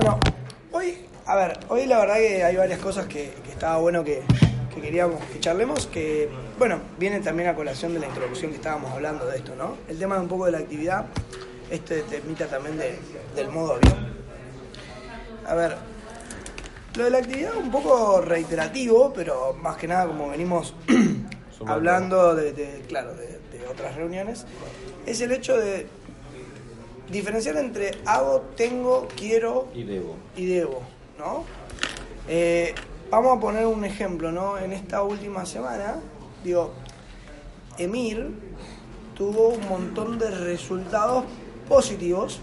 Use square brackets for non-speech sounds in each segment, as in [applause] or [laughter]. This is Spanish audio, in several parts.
Bueno, hoy, a ver, hoy la verdad que hay varias cosas que, que estaba bueno que, que queríamos que charlemos, que, bueno, viene también a colación de la introducción que estábamos hablando de esto, ¿no? El tema de un poco de la actividad, este temita también de- del modo avión. A ver, lo de la actividad un poco reiterativo, pero más que nada como venimos [clears throat] hablando de, de- claro, de, de otras reuniones, es el hecho de diferenciar entre hago, tengo, quiero Y debo. y debo, ¿no? Eh, vamos a poner un ejemplo, ¿no? En esta última semana, digo, Emir tuvo un montón de resultados positivos,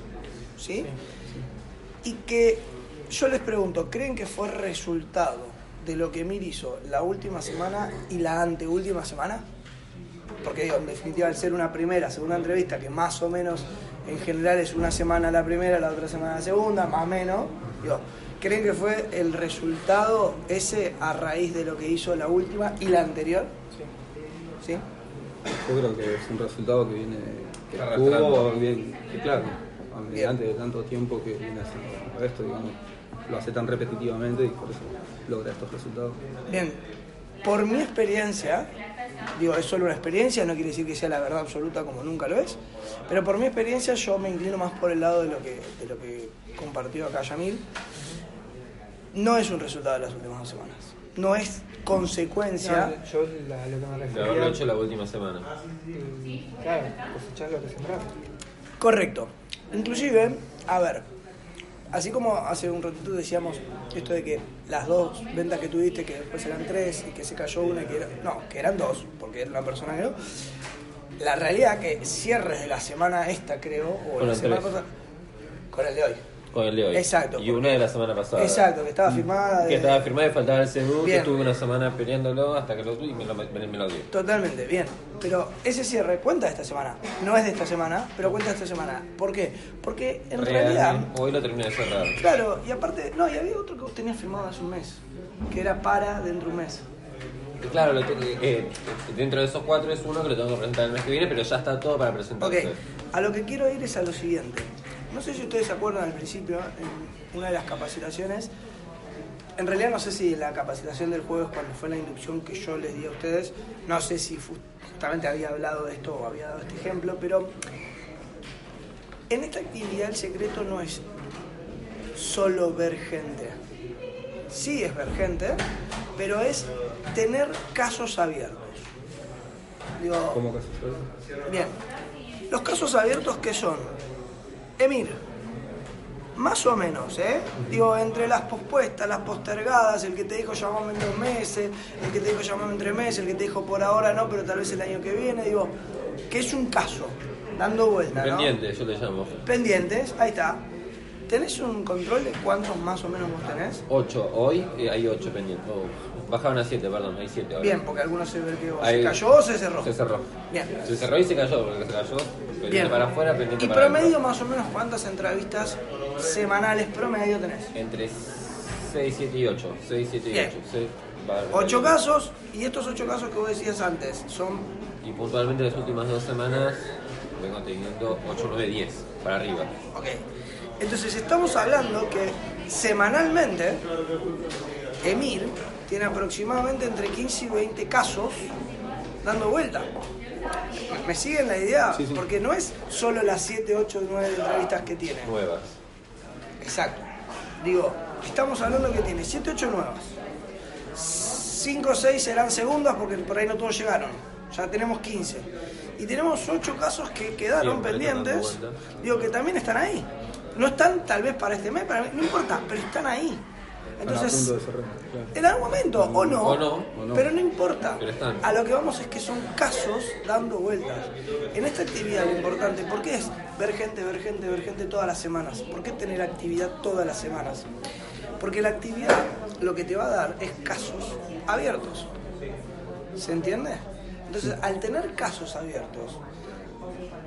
¿sí? Y que yo les pregunto, ¿creen que fue resultado de lo que Emir hizo la última semana y la anteúltima semana? Porque digo, en definitiva, al ser una primera, segunda entrevista, que más o menos en general es una semana la primera, la otra semana la segunda, más o menos, digo, ¿creen que fue el resultado ese a raíz de lo que hizo la última y la anterior? Sí. Yo creo que es un resultado que viene, que Arrastrando. tuvo bien, que claro, mediante de tanto tiempo que viene haciendo esto, digamos, lo hace tan repetitivamente y por eso logra estos resultados. Bien, por mi experiencia, digo, es solo una experiencia, no quiere decir que sea la verdad absoluta como nunca lo es, pero por mi experiencia yo me inclino más por el lado de lo que, de lo que compartió acá Yamil. No es un resultado de las últimas dos semanas, no es consecuencia. No, yo la- lo que me De refería. haberlo hecho la última semana. mm, Claro, cosechar lo que sembraste. Correcto. Inclusive, a ver, así como hace un ratito decíamos esto de que las dos ventas que tuviste, que después eran tres y que se cayó una y que era, no, que eran dos, porque era una persona que no. La realidad que cierres de la semana esta, creo, o la semana pasada, con el de hoy. Con el de hoy. Exacto. Y una de la semana pasada. Exacto, que estaba firmada. Que estaba firmada y faltaba el CBU, que estuve una semana peleándolo hasta que lo tuve y me lo, me, me lo dio. Totalmente, bien. Pero ese cierre cuenta de esta semana. No es de esta semana, pero cuenta de esta semana. ¿Por qué? Porque en realidad Realmente, Hoy lo terminé de cerrar. Claro, y aparte, no, y había otro que vos tenías firmado hace un mes, que era para dentro de un mes. Claro, lo te- eh, dentro de esos cuatro es uno que lo tengo que presentar el mes que viene, pero ya está todo para Ok, presentarse. a lo que quiero ir es a lo siguiente. No sé si ustedes se acuerdan al principio, en una de las capacitaciones, en realidad no sé si la capacitación del jueves cuando fue la inducción que yo les di a ustedes, no sé si justamente había hablado de esto o había dado este ejemplo, pero en esta actividad el secreto no es solo ver gente. Sí es ver gente, pero es tener casos abiertos. Digo, ¿Cómo que haces Bien. Los casos abiertos que son, Emir, más o menos, ¿eh? Digo, entre las pospuestas, las postergadas, el que te dijo llamame en dos meses, el que te dijo llamame en tres meses, el que te dijo por ahora no, pero tal vez el año que viene, digo, que es un caso, dando vuelta, ¿no? Pendiente, yo le llamo. Pendientes, ahí está. ¿Tenés un control de cuántos más o menos vos tenés? Ocho, hoy eh, hay ocho pendientes. Oh, bajaban a siete, perdón, hay siete ahora. Bien, porque algunos se vertió, se Ahí- cayó o se cerró. Se cerró. Bien. Se cerró y se cayó, porque se cayó. Pendiente Bien. para afuera, pendiente ¿Y para promedio adentro. más o menos cuántas entrevistas semanales promedio tenés? Entre 6, 7 y 8. 6, 7 y Bien. 8. Ocho casos, y estos ocho casos que vos decías antes son. Y puntualmente las últimas dos semanas vengo teniendo 8, 9, 10 para arriba. Ok. Entonces estamos hablando que semanalmente Emir tiene aproximadamente entre 15 y 20 casos dando vuelta. ¿Me siguen la idea? Sí, sí. Porque no es solo las 7, 8, 9 entrevistas que tiene. Nuevas. Exacto. Digo, estamos hablando que tiene 7, 8 nuevas. 5 o 6 serán segundas porque por ahí no todos llegaron. Ya tenemos 15. Y tenemos 8 casos que quedaron Siempre pendientes. Digo, que también están ahí. No están tal vez para este mes, para no importa, pero están ahí. Entonces, en algún momento, o no, O no, o no. pero no importa. Pero. A lo que vamos es que son casos dando vueltas. En esta actividad lo importante, ¿por qué es ver gente, ver gente, ver gente todas las semanas? ¿Por qué tener actividad todas las semanas? Porque la actividad lo que te va a dar es casos abiertos. ¿Se entiende? Entonces, al tener casos abiertos,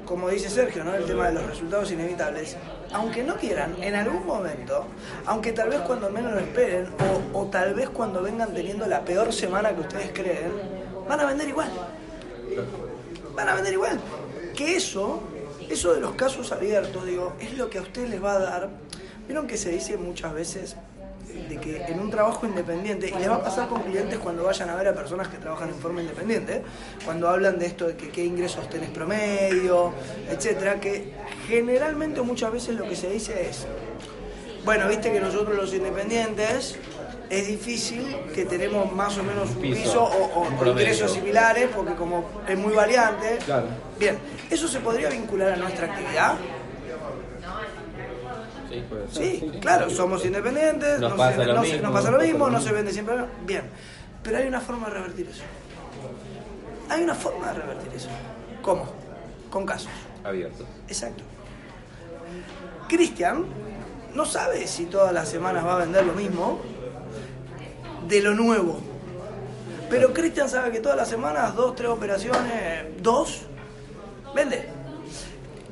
como dice Sergio, ¿no? El tema de los resultados inevitables, aunque no quieran, en algún momento, aunque tal vez cuando menos lo esperen, o, o tal vez cuando vengan teniendo la peor semana que ustedes creen, van a vender igual. Van a vender igual. Que eso, eso de los casos abiertos, digo, es lo que a ustedes les va a dar Vieron que se dice muchas veces de que en un trabajo independiente, y les va a pasar con clientes cuando vayan a ver a personas que trabajan en forma independiente, cuando hablan de esto de que qué ingresos tenés promedio, etcétera, que generalmente muchas veces lo que se dice es, bueno, viste que nosotros los independientes es difícil que tenemos más o menos un piso, piso, o, o- un ingresos similares, porque como es muy variante. Claro. Bien, ¿eso se podría vincular a nuestra actividad? Sí. Claro, somos independientes, Nos no pasa se- lo no se- mismo, nos pasa lo mismo, no se vende siempre. Bien, pero hay una forma de revertir eso. Hay una forma de revertir eso. ¿Cómo? Con casos. Abierto. Exacto. Cristian no sabe si todas las semanas va a vender lo mismo de lo nuevo. Pero Cristian sabe que todas las semanas, dos, tres operaciones, dos, vende.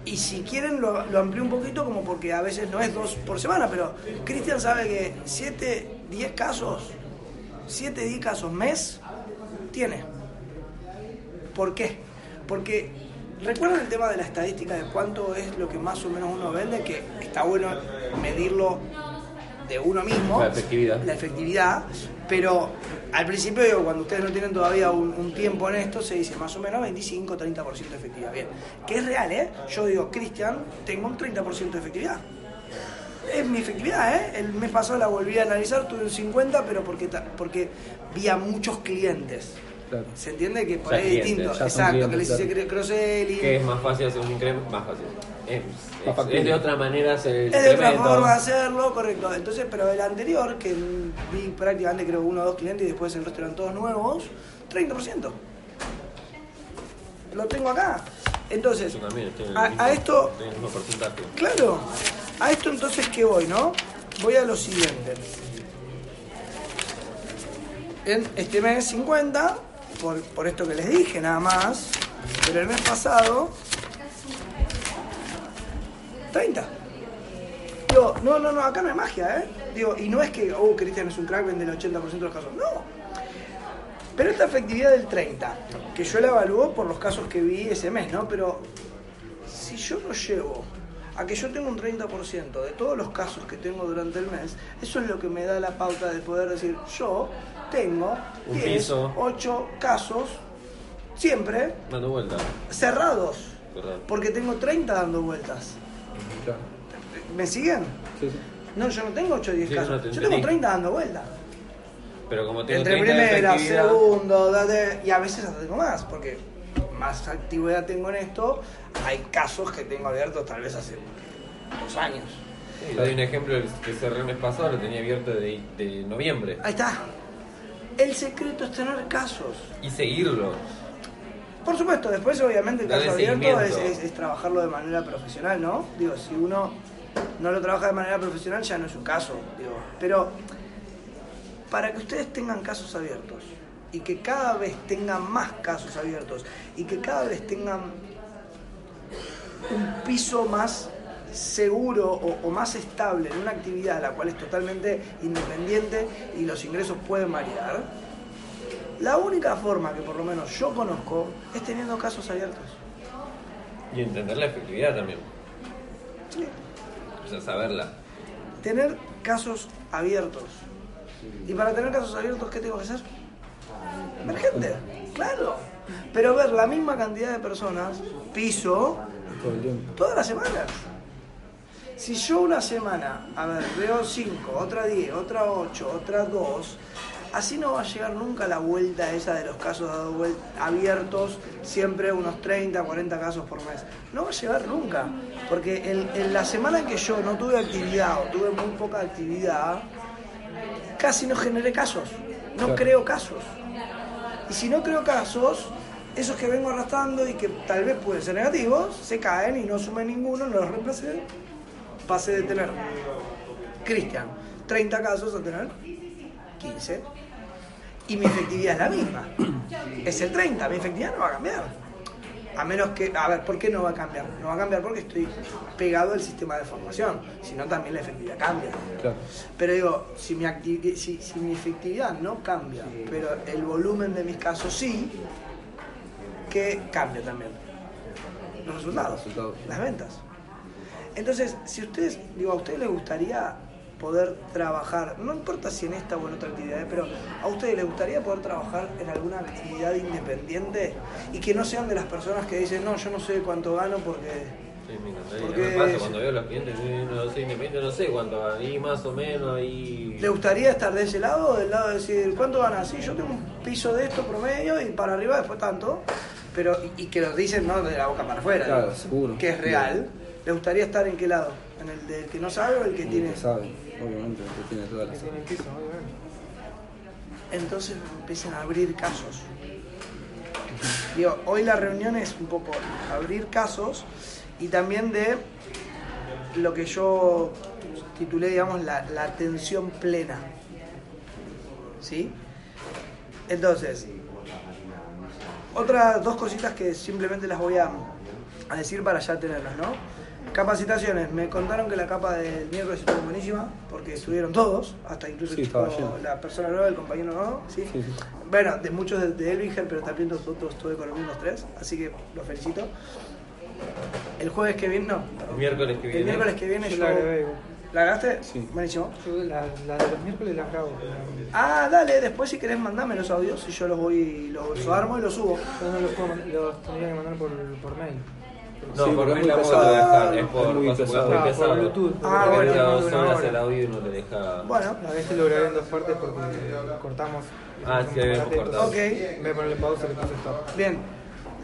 Y si quieren lo, lo amplío un poquito como porque a veces no es dos por semana, pero Cristian sabe que 7, 10 casos, 7, 10 casos mes, tiene. ¿Por qué? Porque recuerdan el tema de la estadística de cuánto es lo que más o menos uno vende, que está bueno medirlo de uno mismo. La efectividad. La efectividad, pero al principio, digo, cuando ustedes no tienen todavía un, un tiempo en esto, se dice más o menos 25-30% de efectividad. Bien, que es real, ¿eh? Yo digo, Cristian, tengo un 30% de efectividad. Es mi efectividad, ¿eh? El mes pasado la volví a analizar, tuve un 50, pero porque, porque vi a muchos clientes. Claro. ¿Se entiende que por Ya ahí es distinto? Exacto, que les hice claro. cross-selling. Que es más fácil hacer un incremento, más fácil. Es, es- de otra manera hacer el Es de otra forma de hacerlo, correcto. Entonces, pero el anterior, que vi prácticamente creo uno o dos clientes y después el resto eran todos nuevos, 30%. Lo tengo acá. Entonces, Yo también estoy en el a, mismo- a esto, estoy en el mismo porcentaje. claro, a esto entonces, ¿qué voy, no? Voy a lo siguiente. En este mes 50, por, por esto que les dije nada más, pero el mes pasado 30. Digo, no, no, no, acá no hay magia, ¿eh? Digo, y no es que, oh, Cristian es un crack, vende el 80% de los casos. No. Pero esta efectividad del 30, que yo la evalúo por los casos que vi ese mes, ¿no? Pero si yo lo llevo a que yo tengo un 30% de todos los casos que tengo durante el mes, eso es lo que me da la pauta de poder decir, yo tengo Un 10, piso. 8 casos, siempre Dando vuelta. cerrados, porque tengo 30 dando vueltas. Claro. ¿Me siguen? Sí, sí. No, yo no tengo 8 o 10 Sí, casos. no te yo tengo 30 dando vueltas. Pero como tengo Entre 30 de primera, efectividad, segundo, de- y a veces hasta tengo más, porque más actividad tengo en esto. Hay casos que tengo abiertos tal vez hace dos años. Sí, le doy un ejemplo que cerré el mes pasado, lo tenía abierto de, de noviembre. Ahí está. El secreto es tener casos. Y seguirlo. Por supuesto, después obviamente el caso abierto es, seguimiento. es- es trabajarlo de manera profesional, ¿no? Digo, si uno no lo trabaja de manera profesional ya no es un caso, digo. Pero para que ustedes tengan casos abiertos y que cada vez tengan más casos abiertos y que cada vez tengan un piso más seguro o, o más estable en una actividad la cual es totalmente independiente y los ingresos pueden variar, la única forma que por lo menos yo conozco es teniendo casos abiertos. Y entender la efectividad también. Sí. O sea, saberla. Tener casos abiertos. Y para tener casos abiertos, ¿qué tengo que hacer? Ver gente, claro. Pero ver la misma cantidad de personas, piso, todas las semanas. Si yo una semana, a ver, veo 5, otra 10, otra 8, otra 2, así no va a llegar nunca la vuelta esa de los casos abiertos, siempre unos 30, 40 casos por mes. No va a llegar nunca, porque en, en la semana en que yo no tuve actividad o tuve muy poca actividad, casi no generé casos, no Claro. creo casos. Y si no creo casos, esos que vengo arrastrando y que tal vez pueden ser negativos, se caen y no sumen ninguno, no los reemplacé. Pasé de tener, Cristian, 30 casos a tener 15. Y mi efectividad es la misma. Es el 30, mi efectividad no va a cambiar. A menos que, a ver, ¿por qué no va a cambiar? No va a cambiar porque estoy pegado al sistema de formación, si no también la efectividad cambia. Claro. Pero digo, si mi, si mi efectividad no cambia, pero el volumen de mis casos sí, que cambia también. Los resultados, Los resultados. las ventas. Entonces, si ustedes, digo, a ustedes les gustaría poder trabajar, no importa si en esta o en otra actividad, ¿eh? pero a ustedes les gustaría poder trabajar en alguna actividad independiente y que no sean de las personas que dicen, no, yo no sé cuánto gano porque... Sí, me encantaría. Porque Me pasa cuando veo a los clientes, no sé, independiente, no sé cuánto, ahí más o menos, ahí... ¿Le gustaría estar de ese lado o del lado de decir, ¿cuánto ganas? Sí, yo tengo un piso de esto promedio y para arriba después tanto, pero y, y que lo dicen no de la boca para afuera, Claro, digo, seguro. que es real. ¿Le gustaría estar en qué lado? ¿En el del que no sabe o el que El tiene? que sabe, obviamente, que tiene toda la Que tiene el piso, obviamente. Entonces empiezan a abrir casos. Digo, hoy la reunión es un poco abrir casos y también de lo que yo titulé, digamos, la, la atención plena. ¿Sí? Entonces, otras dos cositas que simplemente las voy a, a decir para ya tenerlas, ¿no? Capacitaciones. Me contaron que la capa del miércoles estuvo buenísima, porque estuvieron todos, hasta incluso Sí, el chico- la persona nueva, el compañero nuevo, ¿sí? Sí, sí. Bueno, de muchos de, de Elvinger, pero también nosotros estuve con los mismos tres, así que los felicito. El jueves que viene, no. El miércoles que El viene. miércoles que viene Yo yo... la agregué. ¿La grabaste? Sí. Buenísimo. Yo la, la de los miércoles la grabo. Ah, dale, después si querés mandame los audios y yo los voy, los, los armo y los subo. Yo no los puedo los tendría que mandar por, por mail. No, Sí, por porque es muy tampoco te pesado. dejar, es Es por, muy es pesado. muy Ah, por pesado. Bluetooth. Ah, bueno, no, horas hora. el audio y no te deja... Bueno, A veces lo grabé en dos partes porque cortamos. Ah, sí, habíamos cortado. Ok. Vez de ponerle pausa, le puse stop. bien.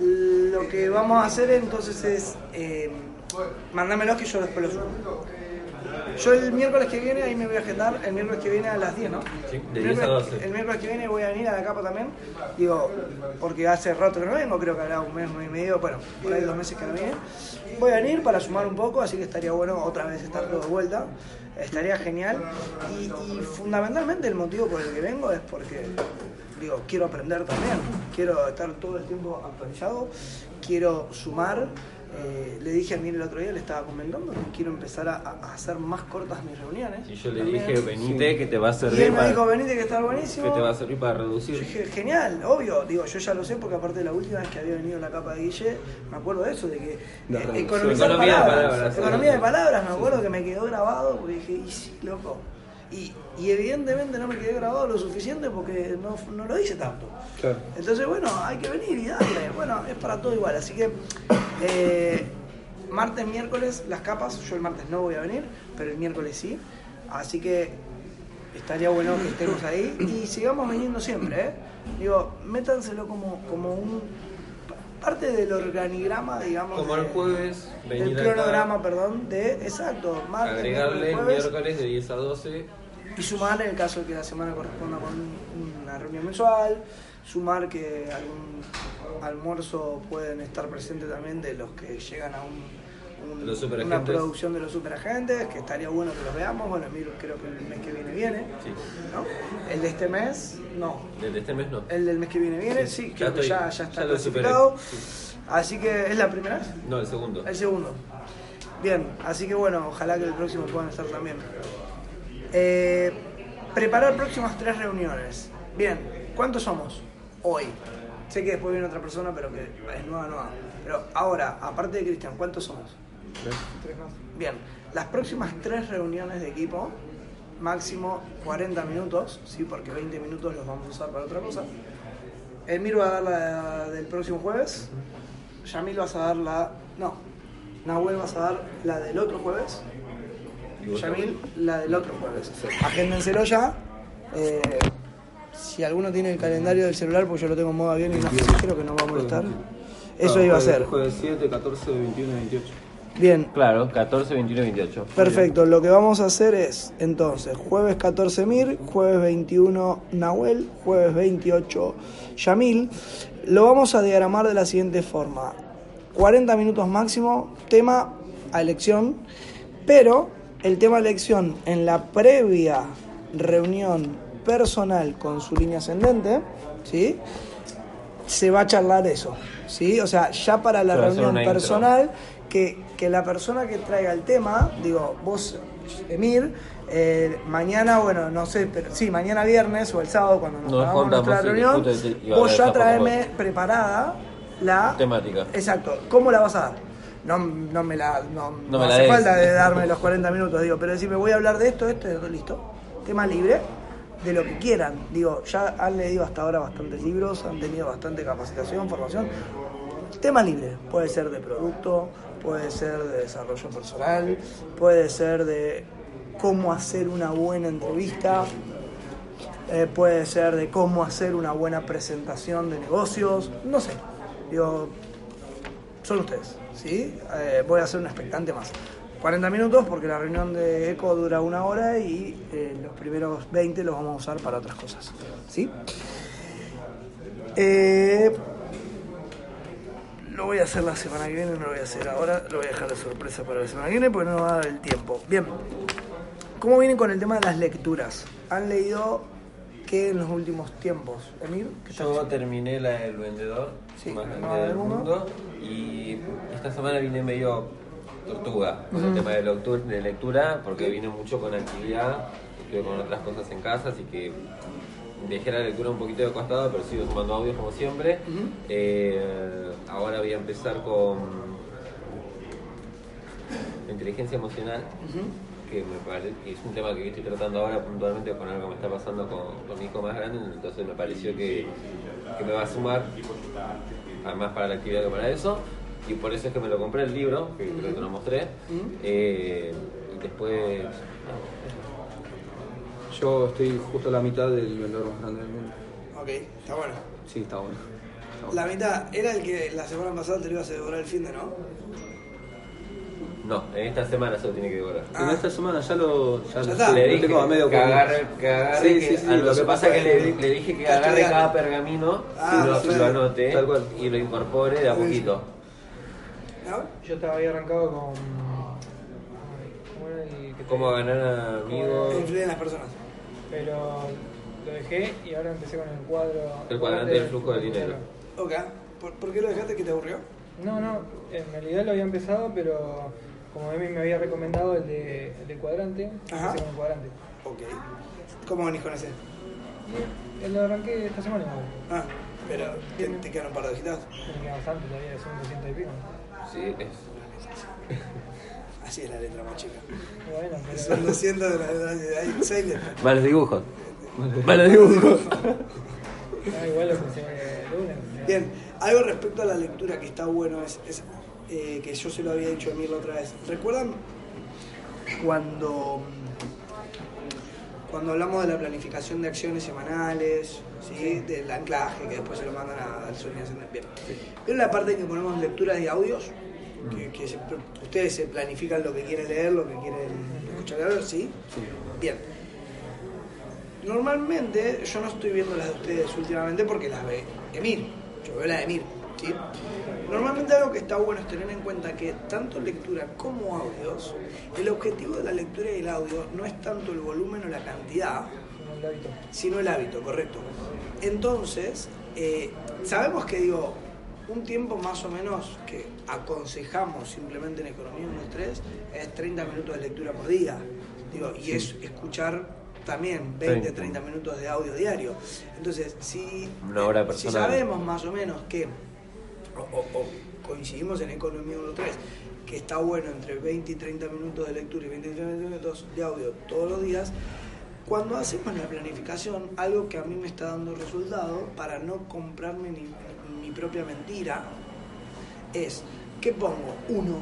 Lo que vamos a hacer entonces es... Eh, mandámelos que yo después los subo. Yo el miércoles que viene, ahí me voy a agendar, el miércoles que viene a las 10, ¿no? Sí, de El 10 a miércoles- 12. El miércoles que viene voy a venir a la capa también, digo, porque hace rato que no vengo, creo que hará un mes, y medio, bueno, por ahí dos meses que no vine. Voy a venir para sumar un poco, así que estaría bueno otra vez estar todo de vuelta, estaría genial. Y, y fundamentalmente el motivo por el que vengo es porque, digo, quiero aprender también, quiero estar todo el tiempo actualizado, quiero sumar. Eh, le dije a mí el otro día, le estaba comentando que quiero empezar a, a hacer más cortas mis reuniones. Y yo le también. dije, venite, que te va a Y servir él me para... dijo, venite que está buenísimo. que te va a servir para Yo reducir. dije, genial, obvio, digo, yo ya lo sé porque aparte de la última vez que había venido la capa de Guille, me acuerdo de eso, de que eh, economizar Economía de palabras, economía de palabras, me acuerdo que me quedó grabado porque dije, y sí, loco. Y, y evidentemente no me quedé grabado lo suficiente porque no, no lo hice tanto. Claro. Entonces, bueno, hay que venir y darle. Bueno, es para todo igual. Así que, eh, martes, miércoles, las capas. Yo el martes no voy a venir, pero el miércoles sí. Así que estaría bueno que estemos ahí y sigamos viniendo siempre, ¿eh? Digo, métanselo como, como un. parte del organigrama, digamos. Como el de- jueves, Del venir acá, cronograma, perdón, de. Exacto, martes, agregarle miércoles de 10 a 12. Y sumar en el caso de que la semana corresponda con una reunión mensual, sumar que algún almuerzo pueden estar presentes también de los que llegan a un, un- De los una producción de los superagentes, que estaría bueno que los veamos, bueno, Emilio creo que el mes que viene viene, Sí. ¿no? El de este mes, no. Desde este mes no. El del mes que viene viene, sí, Ya creo que ya, ya está ya clasificado. Sí. Así que es la primera vez. No, el segundo. El segundo. Bien, así que bueno, ojalá que el próximo puedan estar también. Eh, preparar próximas tres reuniones. Bien, ¿cuántos somos hoy? Sé que después viene otra persona, pero que es nueva, nueva. Pero ahora, aparte de Cristian, ¿cuántos somos? Tres más. Bien, las próximas tres reuniones de equipo, máximo 40 minutos, ¿sí? porque 20 minutos los vamos a usar para otra cosa. Emir va a dar la del próximo jueves, Yamil vas a dar la... No, Nahuel vas a dar la del otro jueves, Yamil la del otro jueves. Agéndenselo ya. eh, si alguno tiene el calendario del celular, pues yo lo tengo en modo avión y no creo que no va a molestar. Eso iba a ser. Jueves 7, 14, 21 y 28. Bien, Claro, 14, 21 y 28. Perfecto, lo que vamos a hacer es, entonces, jueves 14 Mir, jueves 21 Nahuel, jueves 28 Yamil. Lo vamos a diagramar de la siguiente forma. 40 minutos máximo, tema a elección, pero el tema elección en la previa reunión personal con su línea ascendente, ¿sí? se va a charlar eso, ¿sí? O sea, ya para la reunión personal, que, que la persona que traiga el tema, digo, vos, Emir, eh, mañana, bueno, no sé, pero sí, mañana viernes o el sábado cuando nos, hagamos nuestra reunión, vos ya traeme preparada la Temática. Exacto, ¿cómo la vas a dar? No, no me la no, me hace falta de darme los 40 minutos, digo, pero decirme voy a hablar de esto, esto, esto, listo. Tema libre, de lo que quieran. Digo, ya han leído hasta ahora bastantes libros, han tenido bastante capacitación, formación. Tema libre, puede ser de producto, puede ser de desarrollo personal, puede ser de cómo hacer una buena entrevista, eh, puede ser de cómo hacer una buena presentación de negocios, no sé. Digo, son ustedes, ¿sí? Eh, voy a hacer un expectante más. 40 minutos porque la reunión de ECO dura una hora y eh, los primeros 20 los vamos a usar para otras cosas, ¿sí? Eh, lo voy a hacer la semana que viene, no lo voy a hacer ahora, lo voy a dejar de sorpresa para la semana que viene porque no va a dar el tiempo. Bien, ¿cómo vienen con el tema de las lecturas? ¿Han leído qué en los últimos tiempos? Emir, ¿qué? Yo terminé la del vendedor Sí, más grande del mundo. y esta semana vine medio tortuga con el tema de, lectu- de lectura porque vine mucho con actividad, estuve con otras cosas en casa, así que dejé la lectura un poquito de costado, pero sigo sumando audios como siempre. Eh, ahora voy a empezar con inteligencia emocional que me parece que es un tema que estoy tratando ahora puntualmente con algo que me está pasando con, con mi hijo más grande, entonces me pareció que, que me va a sumar, además para la actividad que para eso, y por eso es que me lo compré el libro, que creo que te lo mostré, eh, y después... Yo estoy justo a la mitad del vendedor más grande del mundo. Ok, está bueno. Sí, está bueno. Está bueno. La mitad era el que la semana pasada te lo ibas a devorar el fin de, ¿no? No, en esta semana se lo tiene que devorar. En esta semana ya lo, ya Ya lo- está. lo Le dije tengo a medio que agarre, que agarre, Sí, que- sí, sí, a lo, lo que pasa es que le, dije que agarre estudiando. cada pergamino Ah, y lo, anote Tal cual. y lo incorpore de a poquito. ¿No? Yo te había arrancado con. ¿Cómo era el que te- Cómo ganar amigos. Influyen en las personas. Pero lo dejé y ahora empecé con el cuadro. El cuadrante del flujo del dinero. Ok. ¿Por, por qué lo dejaste que te aburrió? No, no, en realidad lo había empezado, pero como Emi me había recomendado el de, el de cuadrante, Ajá. empecé con el cuadrante. Ok. ¿Cómo venís con ese? Y lo arranqué esta semana. Ah, pero te, te quedan un par de hojitas. Me queda bastante todavía, son 200 y pico. Sí, es. Así es la letra más chica. Bueno, pero. Son [laughs] 200 de la de hay 6 letras. Malos dibujos. Malos dibujos. Ah, igual lo pensé de una. Bien, algo respecto a la lectura que está bueno es, es, eh, que yo se lo había dicho a Emir la otra vez. ¿Recuerdan cuando, cuando hablamos de la planificación de acciones semanales, ¿sí? del anclaje, que después se lo mandan a- al sueño ascendente? Bien. ¿Vieron la parte en que ponemos lectura de audios? Que, que se- ustedes se planifican lo que quieren leer, lo que quieren escuchar, ¿sí? Bien. Normalmente yo no estoy viendo las de ustedes últimamente porque las ve Emir. Yo veo la de Emir. ¿sí? Normalmente algo que está bueno es tener en cuenta que tanto lectura como audios, el objetivo de la lectura y el audio no es tanto el volumen o la cantidad, Como el hábito. sino el hábito, correcto. Entonces, eh, sabemos que digo, un tiempo más o menos que aconsejamos simplemente en Economía 1.3 es 30 minutos de lectura por día. Digo, y es escuchar también 20, 30. 30 minutos de audio diario. Entonces, si, hora si sabemos más o menos que, o, o- o coincidimos en Economía 1.3, que está bueno entre 20 y 30 minutos de lectura y 20 y 30 minutos de audio todos los días, cuando hacemos la planificación, algo que a mí me está dando resultado para no comprarme ni, mi propia mentira, es que pongo uno.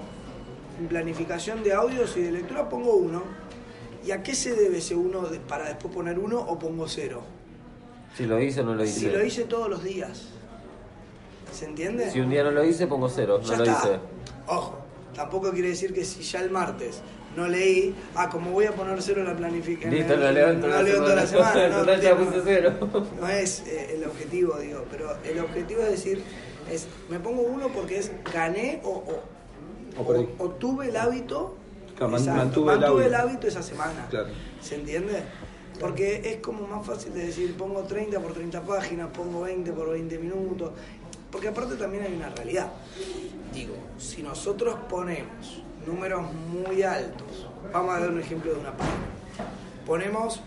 En planificación de audios y de lectura pongo uno. ¿Y a qué se debe ese uno de- para después poner uno o pongo cero? Si lo hice o no lo hice. Si lo hice todos los días. ¿Se entiende? Si un día no lo hice, pongo cero. Ya No lo hice. Ojo, tampoco quiere decir que si ya el martes no leí, ah, como voy a poner cero en la planificación. Listo, lo levanto lo la leo toda la semana. no, Total, no ya tiene- puse cero. No es eh, el objetivo, digo, pero el objetivo es decir, es, me pongo uno porque es gané o, o- o tuve el hábito. Claro, exacto, mantuve el hábito. el hábito esa semana. Claro. ¿Se entiende? Porque es como más fácil de decir, pongo 30 por 30 páginas, pongo 20 por 20 minutos. Porque aparte también hay una realidad. Digo, si nosotros ponemos números muy altos, vamos a dar un ejemplo de una página. Ponemos,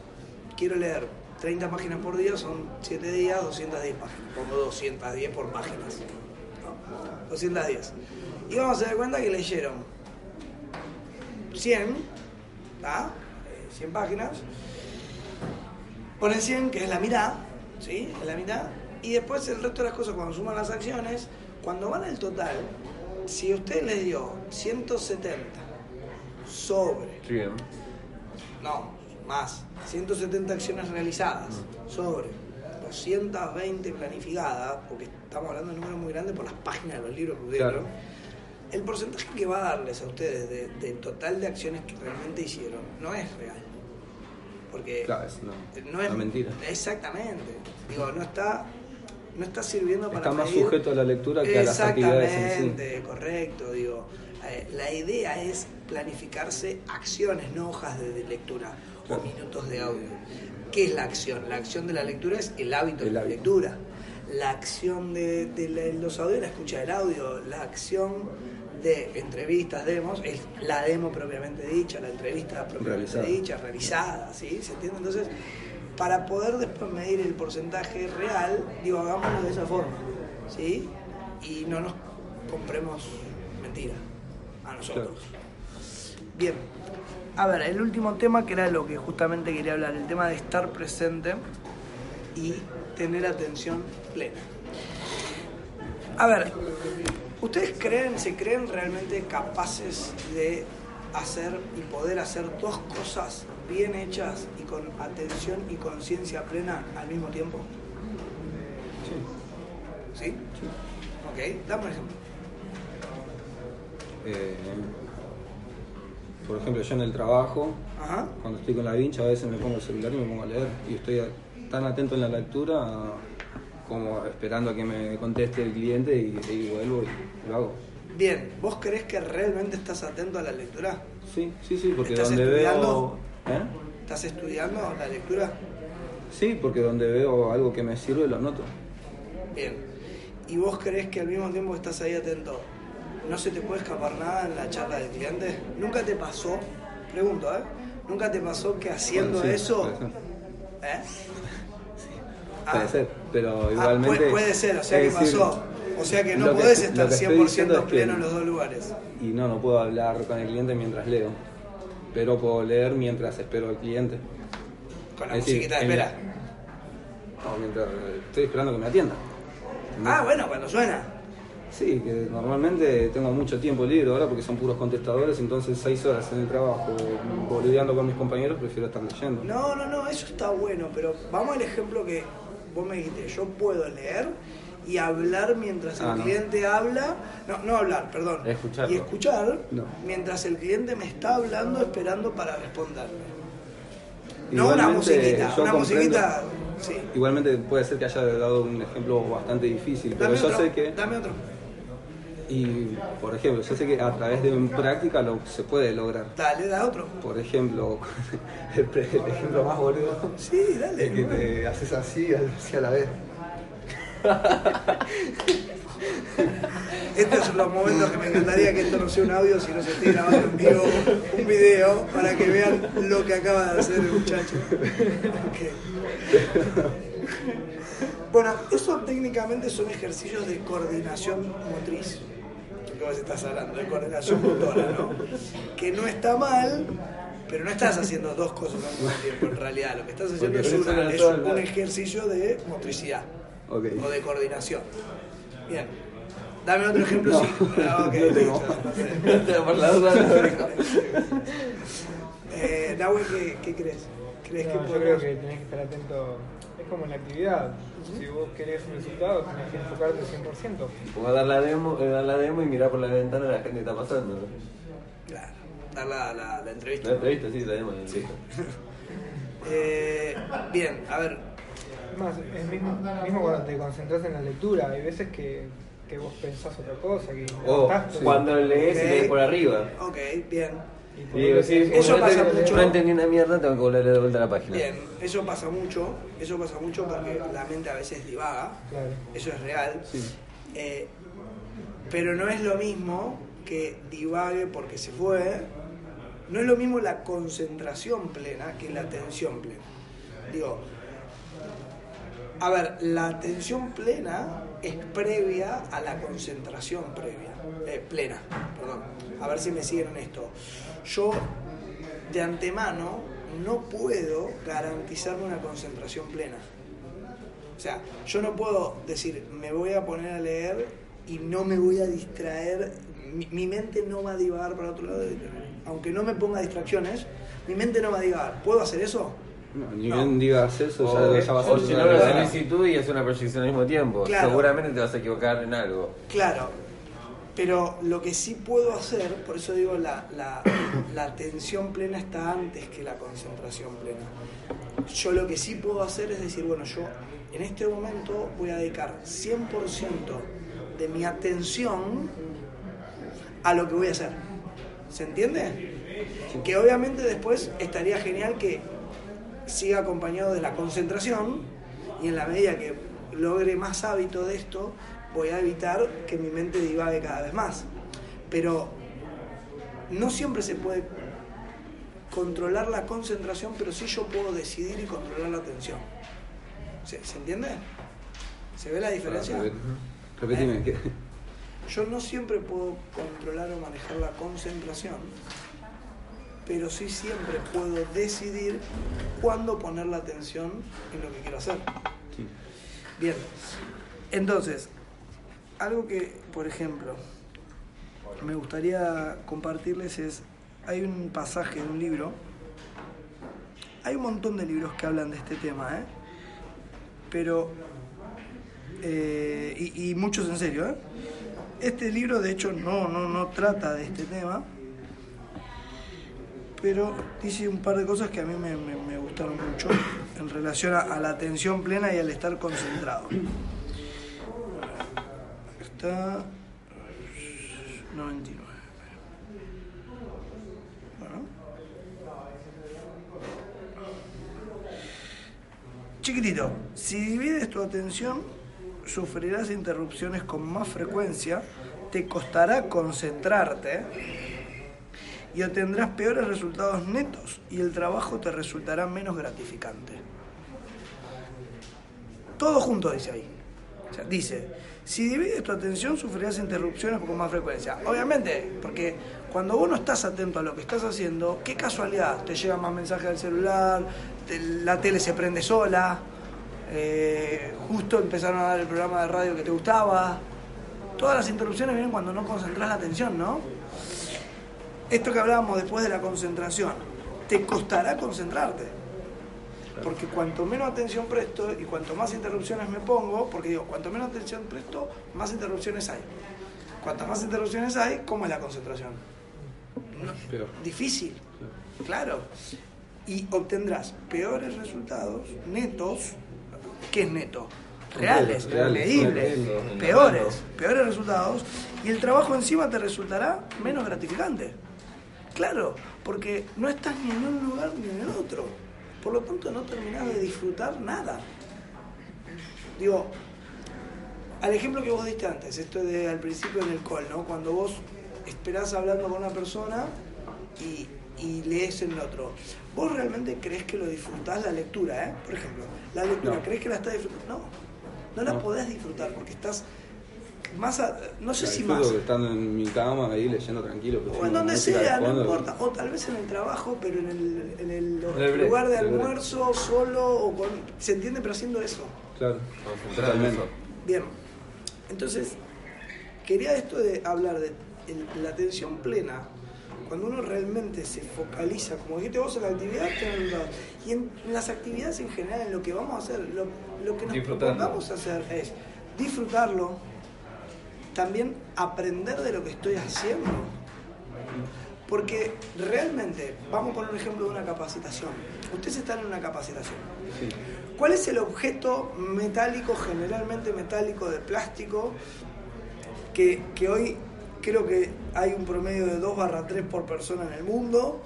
quiero leer 30 páginas por día, son 7 días, 210 páginas. Pongo 210 por páginas. ¿no? 210. Y vamos a dar cuenta que leyeron 100, ¿tá? Eh, 100 páginas. Ponen 100, que es la mitad, ¿sí? Es la mitad. Y después el resto de las cosas, cuando suman las acciones, cuando van al total, si usted les dio 170 sobre Sí, ¿no? no, más. 170 acciones realizadas sobre 220 planificadas, porque estamos hablando de números muy grandes por las páginas de los libros que. Claro. El porcentaje que va a darles a ustedes de, de total de acciones que realmente hicieron no es real. Porque Claro, es no es mentira. Exactamente. Digo, no está, no está sirviendo para Está más medir- sujeto a la lectura que a las actividades en sí. Exactamente, correcto, digo. eh, la idea es planificarse acciones, no hojas de, lectura Claro. o minutos de audio. ¿Qué es la acción? La acción de la lectura es el hábito El de la hábito. lectura. La acción de, de la- los audios la escucha del audio. La acción de entrevistas, demos, es la demo propiamente dicha, la entrevista propiamente Realizada. dicha, realizada, ¿sí? ¿Se entiende? Entonces, para poder después medir el porcentaje real, digo, hagámoslo de esa forma, ¿sí? Y no nos compremos mentira a nosotros. Bien, a ver, el último tema que era lo que justamente quería hablar, el tema de estar presente y tener atención plena. A ver, ¿ustedes creen, se creen realmente capaces de hacer y poder hacer dos cosas bien hechas y con atención y conciencia plena al mismo tiempo? Sí. ¿Sí? Ok, dame un ejemplo. Eh, por ejemplo, yo en el trabajo, Ajá. cuando estoy con la vincha, a veces me pongo el celular y me pongo a leer. Y estoy tan atento en la lectura como esperando a que me conteste el cliente y, y vuelvo y lo hago. Bien, ¿vos crees que realmente estás atento a la lectura? Sí, sí, sí, porque ¿Estás donde estudiando? veo... ¿Eh? ¿Estás estudiando la lectura? Sí, porque donde veo algo que me sirve lo anoto. Bien. ¿Y vos crees que al mismo tiempo que estás ahí atento, no se te puede escapar nada en la charla del cliente? ¿Nunca te pasó? Pregunto, ¿eh? ¿Nunca te pasó que haciendo Bueno, sí, eso... ¿Eh? Puede Ah. ser, pero Ah, igualmente... puede, puede ser, o sea que decir, pasó. O sea que no que- podés estar que estoy 100% diciendo es que- pleno en los dos lugares. Y no, no puedo hablar con el cliente mientras leo. Pero puedo leer mientras espero al cliente. Con la Es decir, musiquita de la- espera. No, mientras estoy esperando que me atienda. Ah, bueno, cuando suena. Sí, que normalmente tengo mucho tiempo libre ahora porque son puros contestadores, entonces seis horas en el trabajo boludeando con mis compañeros, prefiero estar leyendo. No, no, no, eso está bueno, pero vamos al ejemplo que vos me dijiste, yo puedo leer y hablar mientras el Ah, no. cliente habla, no, no hablar, perdón, Escucharlo. y escuchar No. mientras el cliente me está hablando esperando para responderme. No una musiquita, una comprendo- musiquita, sí. Igualmente puede ser que haya dado un ejemplo bastante difícil, pero Dame yo otro, sé que... dame otro. Y, por ejemplo, yo sé que a través de práctica lo se puede lograr. Dale, da otro. Por ejemplo, [laughs] el, ejemplo más boludo Sí, dale. es que te haces así, así a la vez. [laughs] Estos son los momentos que me encantaría que esto no sea un audio, sino se esté grabando en vivo un video para que vean lo que acaba de hacer el muchacho. Bueno, eso técnicamente son ejercicios de coordinación motriz. Que vos estás hablando, de coordinación motora, ¿no? [laughs] Que no está mal, pero no estás haciendo dos cosas al mismo tiempo en realidad. Lo que estás haciendo Porque es, una- es un, ejercicio de motricidad Ok. o de coordinación. Bien. Dame otro ejemplo, No, sí. Ah, ok, [laughs] [laughs] no tengo. listo, Por la duda, no lo digo. Eh, Nahue, ¿qué, ¿qué crees? ¿Crees que No, yo creo que tenés que estar atento. Es como en la actividad. Si vos querés un resultado, tenés que enfocarte 100%. Voy a dar la demo, eh, dar la demo y mirar por la ventana a la gente que está pasando. ¿no? Claro, dar la, la, la entrevista. La entrevista, sí, la demo, la entrevista. [laughs] Eh, bien, a ver, más, es mismo, mismo cuando te concentras en la lectura, hay veces que, que vos pensás otra cosa, que O estás todo- cuando lees y lees por arriba. ok, bien. Y digo, eso sí, pasa te- mucho. No entendí una mierda, tengo que volver de vuelta a la página. Bien, eso pasa mucho, eso pasa mucho porque la mente a veces divaga, Claro. eso es real, Sí. Eh, pero no es lo mismo que divague porque se fue, no es lo mismo la concentración plena que la atención plena. Digo, A ver, la atención plena es previa a la concentración previa, eh, plena, perdón. A ver si me siguen en esto. Yo de antemano no puedo garantizarme una concentración plena. O sea, yo no puedo decir, me voy a poner a leer y no me voy a distraer, mi, mi mente no va a divagar para otro lado, aunque no me ponga distracciones, mi mente no va a divagar. ¿Puedo hacer eso? No, ni No. bien digas eso, O, ya, ya vas a o si ser no realidad. solicitud y es una proyección al mismo tiempo. Claro. Seguramente te vas a equivocar en algo. Claro, pero lo que sí puedo hacer, por eso digo, la, la, la atención plena está antes que la concentración plena. Yo lo que sí puedo hacer es decir, bueno, yo en este momento voy a dedicar 100% de mi atención a lo que voy a hacer. ¿Se entiende? Que obviamente después estaría genial que siga acompañado de la concentración y en la medida que logre más hábito de esto, voy a evitar que mi mente divague cada vez más. Pero no siempre se puede controlar la concentración, pero sí yo puedo decidir y controlar la atención. ¿Se, se entiende? ¿Se ve la diferencia? Repet- Repetime, ¿qué? Yo no siempre puedo controlar o manejar la concentración, pero sí siempre puedo decidir cuándo poner la atención en lo que quiero hacer. Sí. Bien, entonces, algo que, por ejemplo, me gustaría compartirles es, hay un pasaje de un libro, hay un montón de libros que hablan de este tema, ¿eh? pero, eh, y, muchos en serio, ¿eh? Este libro de hecho no, no, no trata de este tema, pero dice un par de cosas que a mí me, me- gustaron mucho en relación a la atención plena y al estar concentrado. Está 99. Bueno. Chiquitito, si divides tu atención, sufrirás interrupciones con más frecuencia, te costará concentrarte y obtendrás peores resultados netos y el trabajo te resultará menos gratificante. Todo junto dice ahí. O sea, dice, si divides tu atención sufrirás interrupciones con más frecuencia. Obviamente, porque cuando vos no estás atento a lo que estás haciendo, qué casualidad, te llegan más mensajes del celular, la tele se prende sola, eh, justo empezaron a dar el programa de radio que te gustaba. Todas las interrupciones vienen cuando no concentras la atención, ¿no? Esto que hablábamos después de la concentración, te costará concentrarte. Porque cuanto menos atención presto y cuanto más interrupciones me pongo, porque digo, cuanto menos atención presto, más interrupciones hay. Cuantas más interrupciones hay, ¿cómo es la concentración? Peor. Difícil, claro. Y obtendrás peores resultados netos. ¿Qué es neto? Reales, medibles, peores, peores resultados. Y el trabajo encima te resultará menos gratificante. Claro, porque no estás ni en un lugar ni en el otro. Por lo tanto, no terminás de disfrutar nada. Digo, al ejemplo que vos diste antes, esto de al principio en el call, ¿no? Cuando vos esperás hablando con una persona y, y lees en el otro. ¿Vos realmente crees que lo disfrutás la lectura, eh? Por ejemplo, la lectura, No. ¿crees que la estás disfrutando? No, no la No. podés disfrutar porque estás más, a- no sé si más, estando en mi cama ahí leyendo tranquilo. o en donde sea, no fondo. importa. O tal vez en el trabajo, pero en el, en el En el break, lugar de break. almuerzo, solo, o con, se entiende, pero haciendo eso. Claro, totalmente. Bien, entonces, quería esto de hablar de el- la atención plena, cuando uno realmente se focaliza, como dijiste vos en la actividad, y en las actividades en general, en lo que vamos a hacer, lo, lo que nos Disfrutarlo. propongamos hacer es disfrutarlo, también aprender de lo que estoy haciendo. Porque realmente, vamos a poner un ejemplo de una capacitación. Ustedes están en una capacitación. Sí. ¿Cuál es el objeto metálico, generalmente metálico de plástico, que, que hoy creo que hay un promedio de 2 barra 3 por persona en el mundo,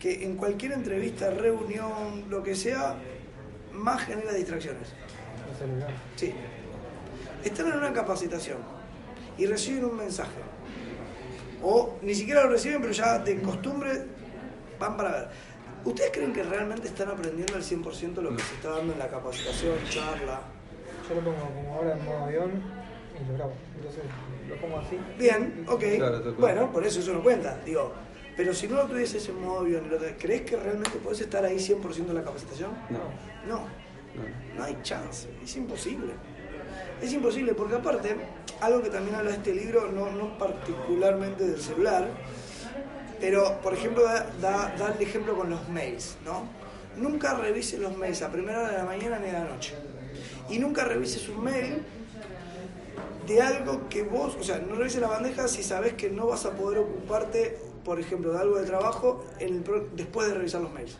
que en cualquier entrevista, reunión, lo que sea, más genera distracciones? Sí. Están en una capacitación y reciben un mensaje. O ni siquiera lo reciben, pero ya de costumbre van para ver. ¿Ustedes creen que realmente están aprendiendo al 100% lo que se está dando en la capacitación, charla? Yo lo pongo como ahora en modo avión y lo grabo. Entonces lo pongo así. Bien, ok. Claro, bueno, por eso eso no cuenta. Digo, pero si no lo tuvieses en modo avión, ¿lo de- ¿crees que realmente podés estar ahí 100% en la capacitación? No, No, no. no hay chance. Es imposible. Es imposible porque aparte, algo que también habla este libro, no, no particularmente del celular, pero por ejemplo da, da, da el ejemplo con los mails, ¿no? Nunca revises los mails a primera hora de la mañana ni a la noche. Y nunca revises un mail de algo que vos, o sea, no revises la bandeja si sabes que no vas a poder ocuparte, por ejemplo, de algo de trabajo en el después de revisar los mails.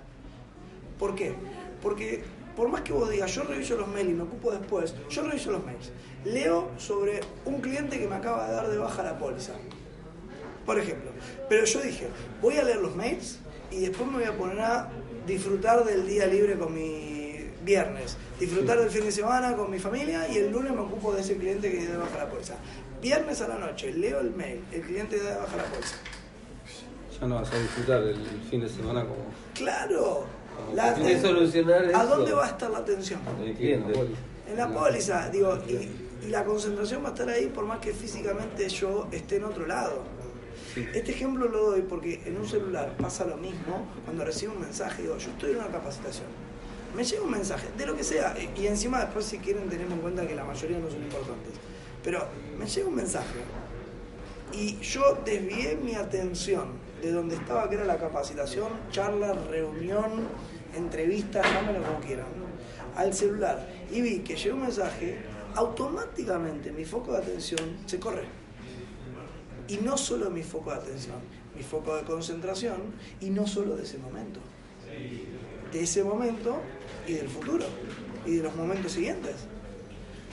¿Por qué? Porque por más que vos digas, yo reviso los mails y me ocupo después, yo reviso los mails. Leo sobre un cliente que me acaba de dar de baja la póliza. Por ejemplo. Pero yo dije, voy a leer los mails y después me voy a poner a disfrutar del día libre con mi viernes. Disfrutar del fin de semana con mi familia y el lunes me ocupo de ese cliente que dio de baja la póliza. Viernes a la noche, leo el mail, el cliente da de baja la póliza. Ya no vas a disfrutar el fin de semana como Claro. La- solucionar ¿A eso. dónde va a estar la atención? En la póliza, digo, y, y la concentración va a estar ahí por más que físicamente yo esté en otro lado. Este ejemplo lo doy porque en un celular pasa lo mismo cuando recibo un mensaje, digo, yo estoy en una capacitación. Me llega un mensaje, de lo que sea, y- y encima después si quieren tenemos en cuenta que la mayoría no son importantes, pero me llega un mensaje y yo desvié mi atención de donde estaba, que era la capacitación, charla, reunión, entrevista, llámenlo como quieran, al celular y vi que llegó un mensaje, automáticamente mi foco de atención se corre. Y no solo mi foco de atención, mi foco de concentración y no solo de ese momento. De ese momento y del futuro y de los momentos siguientes.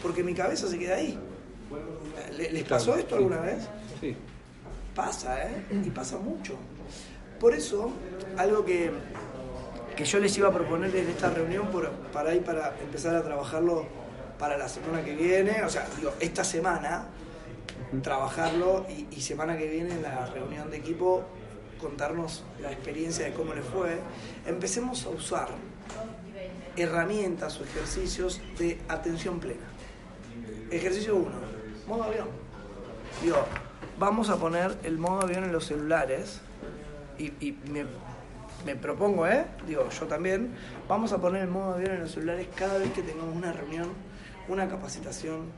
Porque mi cabeza se queda ahí. ¿Le- ¿Les pasó esto alguna vez? Sí. Pasa, ¿eh? Y pasa mucho. Por eso, algo que, que yo les iba a proponer en esta reunión por- para ir para empezar a trabajarlo para la semana que viene, o sea, digo, esta semana, trabajarlo y, y semana que viene en la reunión de equipo contarnos la experiencia de cómo les fue, empecemos a usar herramientas o ejercicios de atención plena. Ejercicio 1, modo avión. Digo, vamos a poner el modo avión en los celulares y, me, me propongo, ¿eh? Digo, yo también, vamos a poner el modo avión en los celulares cada vez que tengamos una reunión, una capacitación,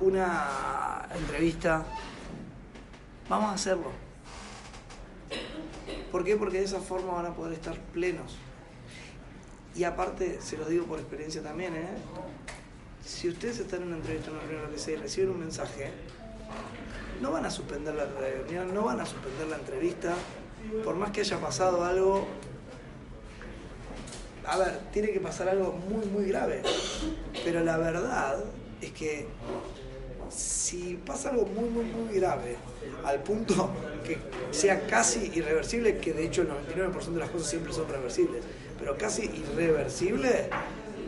una entrevista. Vamos a hacerlo. ¿Por qué? Porque de esa forma van a poder estar plenos. Y aparte, se los digo por experiencia también, ¿eh? Si ustedes están en una entrevista, en una reunión, lo que sea, y reciben un mensaje, no van a suspender la reunión, no van a suspender la entrevista, por más que haya pasado algo. A ver, tiene que pasar algo muy, muy grave. Pero la verdad es que si pasa algo muy, muy, muy grave, al punto que sea casi irreversible, que de hecho el 99% de las cosas siempre son reversibles, pero casi irreversible,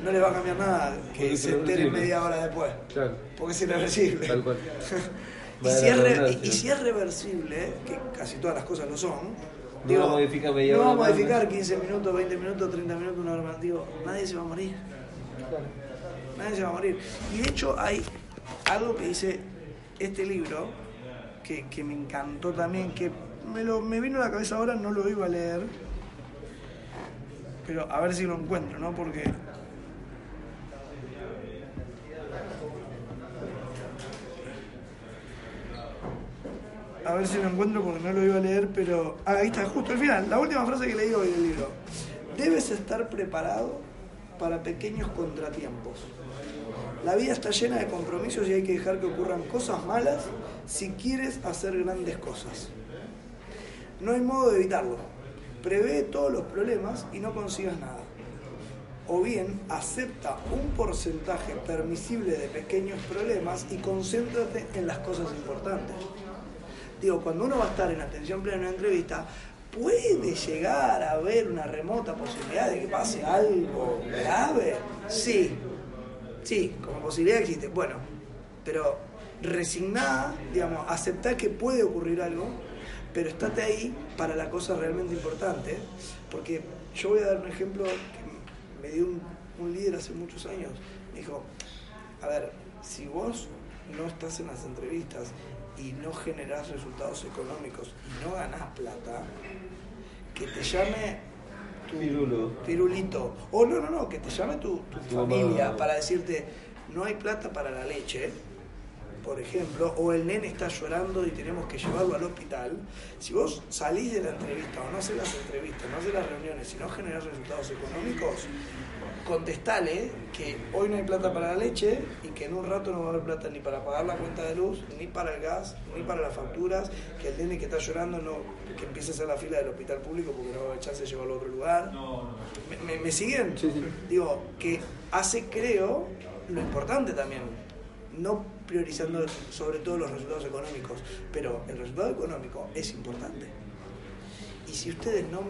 no le va a cambiar nada que se entere irreversible. media hora después. Claro. Porque es irreversible. Tal cual. [laughs] Y si, es re- redundancia. y si es reversible, que casi todas las cosas lo son, No va a modificar media no va a hora más, modificar ¿no? 15 minutos, 20 minutos, 30 minutos, una hora más. Digo, nadie se va a morir. Claro. Nadie se va a morir. Y de hecho hay algo que dice este libro, que, que me encantó también, que me, lo, me vino a la cabeza ahora, no lo iba a leer, pero a ver si lo encuentro, ¿no? Porque... A ver si lo encuentro porque no lo iba a leer, pero... Ah, ahí está, justo al final, la última frase que leí hoy del libro. Debes estar preparado para pequeños contratiempos. La vida está llena de compromisos y hay que dejar que ocurran cosas malas si quieres hacer grandes cosas. No hay modo de evitarlo. Prevé todos los problemas y no consigas nada. O bien, acepta un porcentaje permisible de pequeños problemas y concéntrate en las cosas importantes. Digo, cuando uno va a estar en atención plena en una entrevista, puede llegar a haber una remota posibilidad de que pase algo grave. Sí, sí, como posibilidad existe. Bueno, pero resignada, digamos, aceptar que puede ocurrir algo, pero estate ahí para la cosa realmente importante, porque yo voy a dar un ejemplo que me dio un, un líder hace muchos años. Me dijo, a ver, si vos no estás en las entrevistas y no generás resultados económicos y no ganás plata, que te llame tu Pirulo. pirulito. O no, no, no, que te llame tu, familia mamá. para decirte, no hay plata para la leche, por ejemplo, o el nene está llorando y tenemos que llevarlo al hospital. Si vos salís de la entrevista o no haces las entrevistas, no haces las reuniones y no generás resultados económicos, contestale que hoy no hay plata para la leche y que en un rato no va a haber plata ni para pagar la cuenta de luz, ni para el gas, ni para las facturas, que el nene que está llorando no que empiece a hacer la fila del hospital público porque no va a haber chance de llevarlo a otro lugar. ¿Me, me- me siguen? Sí, sí. Digo, que hace, creo, lo importante también. No priorizando sobre todo los resultados económicos, pero el resultado económico es importante. Y si ustedes no,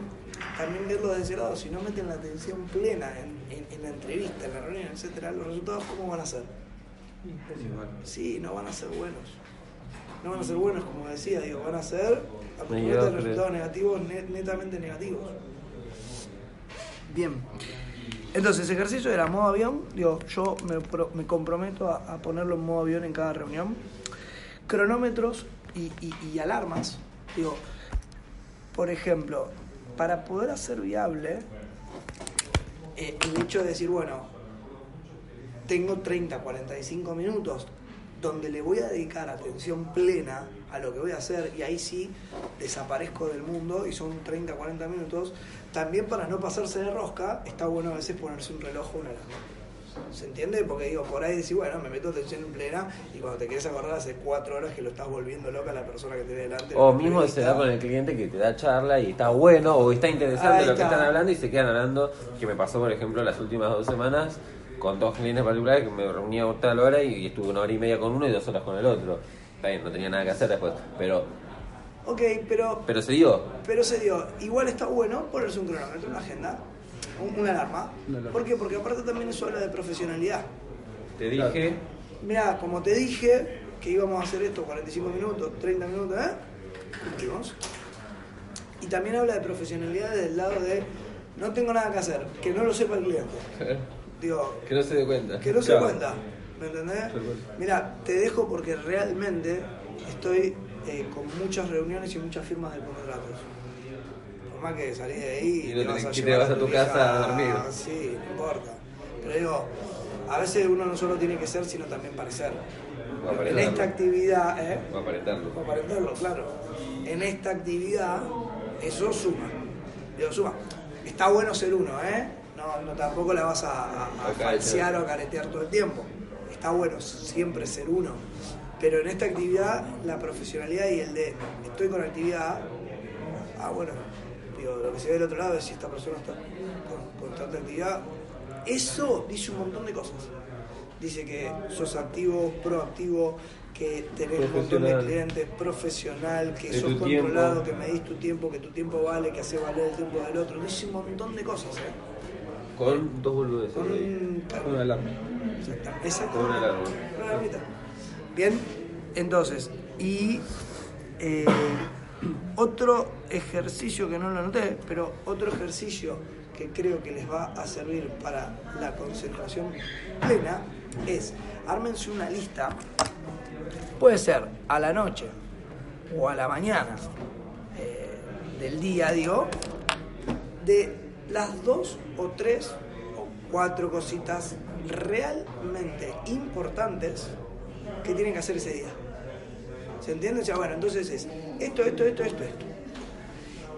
también verlo de ese lado, si no meten la atención plena en, en- en la entrevista, en la reunión, etcétera, los resultados, ¿cómo van a ser? Igual. Sí, no van a ser buenos. No van a ser buenos, como decía, digo, van a ser absolutamente Mediocres. resultados negativos, net- netamente negativos. Bien. Entonces, ejercicio era modo avión. Digo, yo me, pro- me comprometo a, a ponerlo en modo avión en cada reunión. Cronómetros y, y- y alarmas. Digo, por ejemplo, para poder hacer viable eh, el hecho de decir, bueno, tengo 30, 45 minutos donde le voy a dedicar atención plena a lo que voy a hacer y ahí sí desaparezco del mundo y son 30, 40 minutos. También para no pasarse de rosca, está bueno a veces ponerse un reloj o una alarma. ¿Se entiende? Porque digo, por ahí decís, bueno, me meto atención en plena y cuando te quieres acordar hace cuatro horas que lo estás volviendo loca a la persona que te ve delante. O mismo se da con el cliente que te da charla y está bueno o está interesante Ahí lo que está. están hablando y se quedan hablando. Que me pasó, por ejemplo, las últimas dos semanas con dos clientes particulares que me reunía a tal hora y, y estuve una hora y media con uno y dos horas con el otro. Está bien, no tenía nada que hacer después. Pero, Ok, pero pero se dio. Pero se dio, igual está bueno ponerse un cronómetro, una agenda, un- una alarma. Una alarma. ¿Por qué? Porque aparte también eso habla de profesionalidad. Te Claro. dije. Mira, como te dije que íbamos a hacer esto 45 minutos, 30 minutos, ¿eh? Cumplimos. Y también habla de profesionalidad desde el lado de no tengo nada que hacer, que no lo sepa el cliente. [laughs] Digo, Que no se dé cuenta. que no se Claro. cuenta. ¿Me entendés? Mira, te dejo porque realmente estoy eh, con muchas reuniones y muchas firmas de contratos. Más que salís de ahí Y no te vas a que te vas a tu casa a dormir. Sí, no importa. Pero digo, a veces uno no solo tiene que ser, sino también parecer. En esta actividad, ¿eh? O aparentarlo. Para aparentarlo, claro. En esta actividad, eso suma. Digo, suma. Está bueno ser uno, ¿eh? No, no tampoco la vas a, a- a falsear o a caretear todo el tiempo. Está bueno siempre ser uno. Pero en esta actividad, la profesionalidad y el de estoy con actividad, ah, bueno, digo, lo que se ve del otro lado es si esta persona está con, con tanta actividad. Eso dice un montón de cosas. Dice que sos activo, proactivo, que tenés un montón de clientes, profesional, que De sos controlado, tiempo. que medís tu tiempo, que tu tiempo vale, que hace valer el tiempo del otro. Dice un montón de cosas, ¿eh? Con dos boludeces. Con un... Una alarma. Exactamente. Exacto. Con una alarma. Una alarmita. Bien, entonces, y eh, [clears throat] otro ejercicio que no lo anoté, pero otro ejercicio que creo que les va a servir para la concentración plena es ármense una lista, puede ser a la noche o a la mañana eh, del día, digo, de las dos o tres o cuatro cositas realmente importantes que tienen que hacer ese día. ¿Se entiende? O bueno, entonces es esto, esto, esto, esto, esto.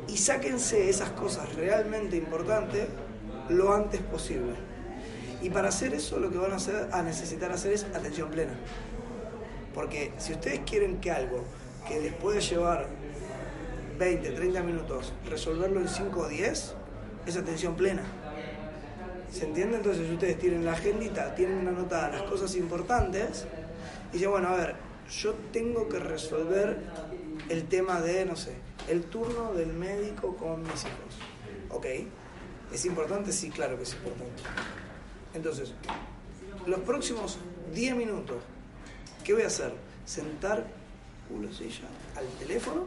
Y sáquense esas cosas realmente importantes lo antes posible. Y para hacer eso lo que van a, necesitar hacer es atención plena. Porque si ustedes quieren que algo que les puede llevar 20, 30 minutos, resolverlo en 5 o 10, es atención plena. ¿Se entiende? Entonces ustedes tienen la agendita, tienen anotadas las cosas importantes y dicen, bueno, a ver, yo tengo que resolver el tema de, no sé, el turno del médico con mis hijos. ¿Ok? ¿Es importante? Sí, claro que es importante. Entonces, los próximos 10 minutos, ¿qué voy a hacer? Sentar culo silla al teléfono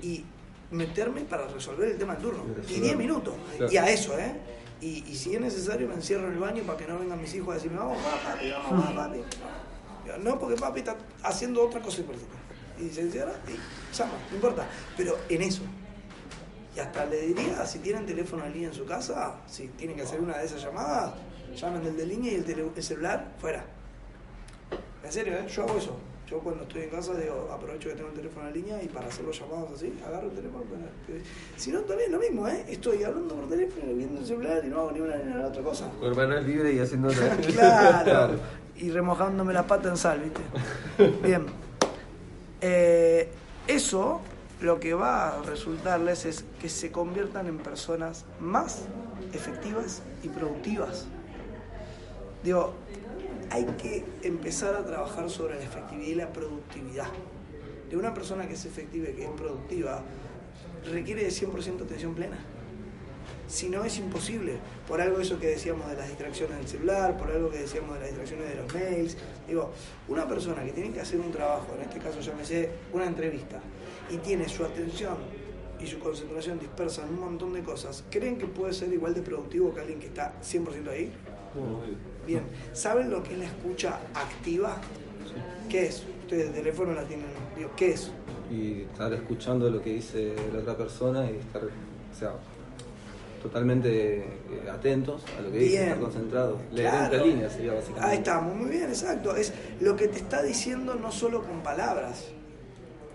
y meterme para resolver el tema del turno. Y Resolver. 10 minutos. Y a eso, ¿eh? Y, y si es necesario me encierro en el baño para que no vengan mis hijos a decirme, vamos, va, papi, vamos, [laughs] va, papi. No, porque papi está haciendo otra cosa importante. Y se encierra y llama, no importa. Pero en eso. Y hasta le diría, si tienen teléfono en línea en su casa, si tienen que hacer una de esas llamadas, llamen del de línea y el, el celular fuera. En serio, ¿eh? yo hago eso. Yo cuando estoy en casa digo, aprovecho que tengo el teléfono en línea y para hacer los llamados así, agarro el teléfono. para- Si no, también lo mismo, ¿eh? Estoy hablando por teléfono, viendo el celular y no hago ni una ni la otra cosa. Manual libre y haciendo [laughs] otra. [laughs] Claro. Y remojándome la pata en sal, ¿viste? Bien. Eh, eso lo que va a resultarles es que se conviertan en personas más efectivas y productivas. Digo, hay que empezar a trabajar sobre la efectividad y la productividad. De una persona que es efectiva y que es productiva, requiere de 100% atención plena. Si no, es imposible. Por algo eso que decíamos de las distracciones del celular, por algo que decíamos de las distracciones de los mails. Digo, una persona que tiene que hacer un trabajo, en este caso llámese una entrevista, y tiene su atención y su concentración dispersa en un montón de cosas, ¿creen que puede ser igual de productivo que alguien que está 100% ahí? Bien, ¿saben lo que es la escucha activa? ¿Qué es? Ustedes el teléfono la tienen, digo, ¿qué es? y estar escuchando lo que dice la otra persona y estar, o sea, totalmente eh, atentos a lo que dice, Bien. estar concentrados. Leer Claro. entre líneas sería básicamente. Ahí estamos, muy bien, exacto. Es lo que te está diciendo no solo con palabras,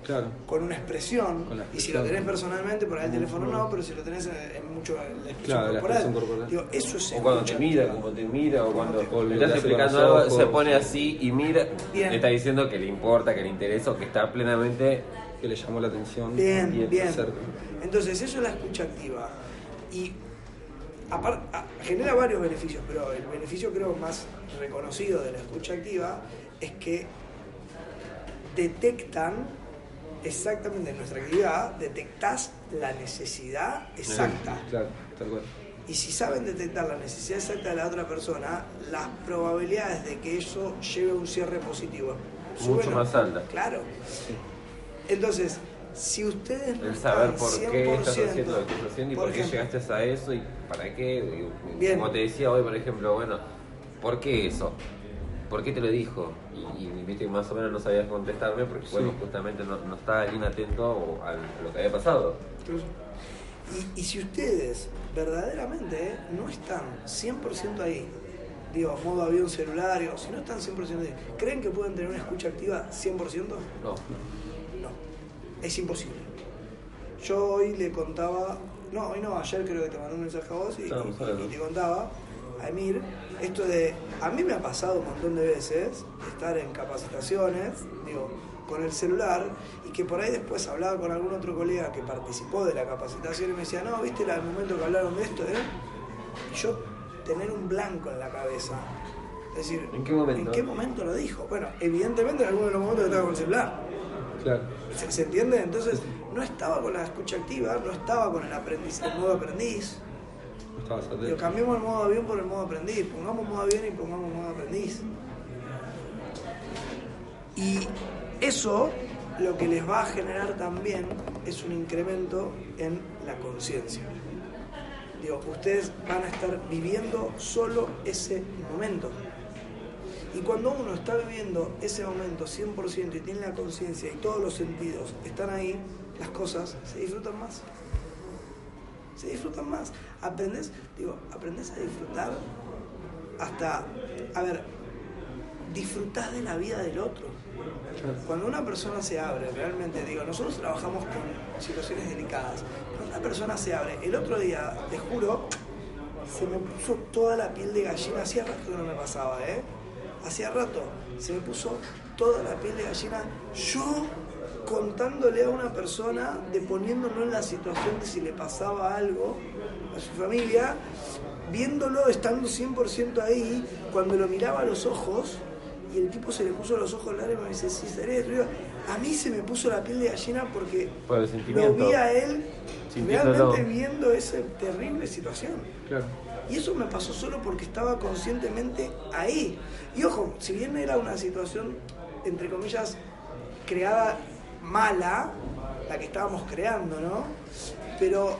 Claro. con una expresión. Con y si lo tenés personalmente, por ahí el teléfono no, pero si lo tenés en, mucho la expresión Claro, la corporal. expresión corporal. Digo, eso es O cuando te mira, como te mira, o cuando te- estás explicando algo, se pone así y mira, Bien. le está diciendo que le importa, que le interesa, o que está plenamente Que le llamó la atención. Bien, Bien. Entonces, eso es la escucha activa. Y apar- a- genera varios beneficios, pero el beneficio creo más reconocido de la escucha activa es que detectan exactamente en nuestra actividad, detectas la necesidad exacta. Claro, tal cual. Y si saben detectar la necesidad exacta de la otra persona, las probabilidades de que eso lleve a un cierre positivo Mucho suben. más altas. Claro. Entonces, si ustedes no el saber por qué estás 100%, haciendo lo que estás haciendo y por, qué ejemplo, llegaste a eso y para qué. Y, Bien. Como te decía hoy, por ejemplo, bueno, ¿por qué eso? ¿Por qué te lo dijo? Y, y viste que más o menos no sabías contestarme porque, bueno, justamente no, no estaba bien atento a lo que había pasado. Y, y si ustedes verdaderamente eh, no están 100% ahí, digo, modo avión celular, digo, si no están 100% ahí, ¿creen que pueden tener una escucha activa 100%? No. No, es imposible. Yo hoy le contaba, no, hoy no, ayer creo que te mandé un mensaje a vos y, te contaba, a Emir, esto de, a mí me ha pasado un montón de veces estar en capacitaciones, digo, con el celular y que por ahí después hablaba con algún otro colega que participó de la capacitación y me decía, no, viste el momento que hablaron de esto, ¿eh? Y yo tener un blanco en la cabeza. Es decir, ¿En qué momento? ¿en qué momento lo dijo? Bueno, evidentemente en alguno de los momentos que estaba con el celular. Claro. ¿Se, se entiende? Entonces, no estaba con la escucha activa, no estaba con el, aprendiz, el modo aprendiz. No. Pero cambiemos el modo avión por el modo aprendiz. Pongamos modo avión y pongamos modo aprendiz. Y eso lo que les va a generar también es un incremento en la conciencia. Digo, ustedes van a estar viviendo solo ese momento. Y cuando uno está viviendo ese momento 100% y tiene la conciencia y todos los sentidos están ahí, las cosas se disfrutan más. Se disfrutan más. Aprendes, digo, aprendes a disfrutar hasta, a ver, disfrutás de la vida del otro. Cuando una persona se abre, realmente, digo, nosotros trabajamos con situaciones delicadas. Cuando una persona se abre, el otro día, te juro, se me puso toda la piel de gallina. Hacía rato que no me pasaba, ¿eh? Hacía rato. Se me puso toda la piel de gallina. Yo contándole a una persona, de poniéndolo en la situación de si le pasaba algo a su familia, viéndolo estando 100% ahí, cuando lo miraba a los ojos, y el tipo se le puso los ojos largos y me dice, sí, seré. A mí se me puso la piel de gallina porque Por el lo vi a él realmente viendo esa terrible situación. Claro. Y eso me pasó solo porque estaba conscientemente ahí. Y ojo, si bien era una situación, entre comillas, creada mala, la que estábamos creando, ¿no? Pero,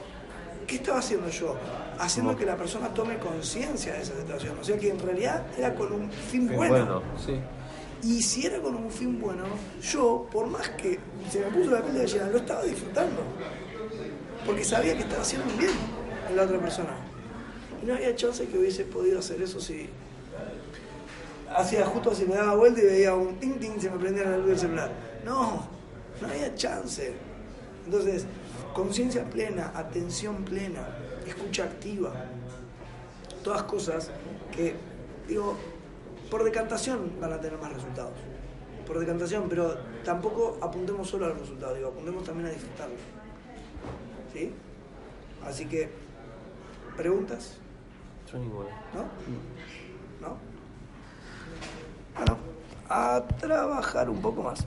¿qué estaba haciendo yo? Haciendo que la persona tome conciencia de esa situación. O sea que en realidad era con un fin Fin bueno. bueno. Sí. Y si era con un fin bueno, yo, por más que se me puso la piel de gallina, lo estaba disfrutando. Porque sabía que estaba haciendo un bien en la otra persona. Y no había chance que hubiese podido hacer eso si. Hacía justo si me daba vuelta y veía un ting ting, se me prendía la luz del celular. No, no había chance. Entonces, conciencia plena, atención plena, escucha activa. Todas cosas que, digo, por decantación van a tener más resultados. Por decantación, pero tampoco apuntemos solo a los resultados, digo, apuntemos también a disfrutarlo. ¿Sí? Así que, ¿preguntas? ¿No? ¿No? Bueno, a trabajar un poco más.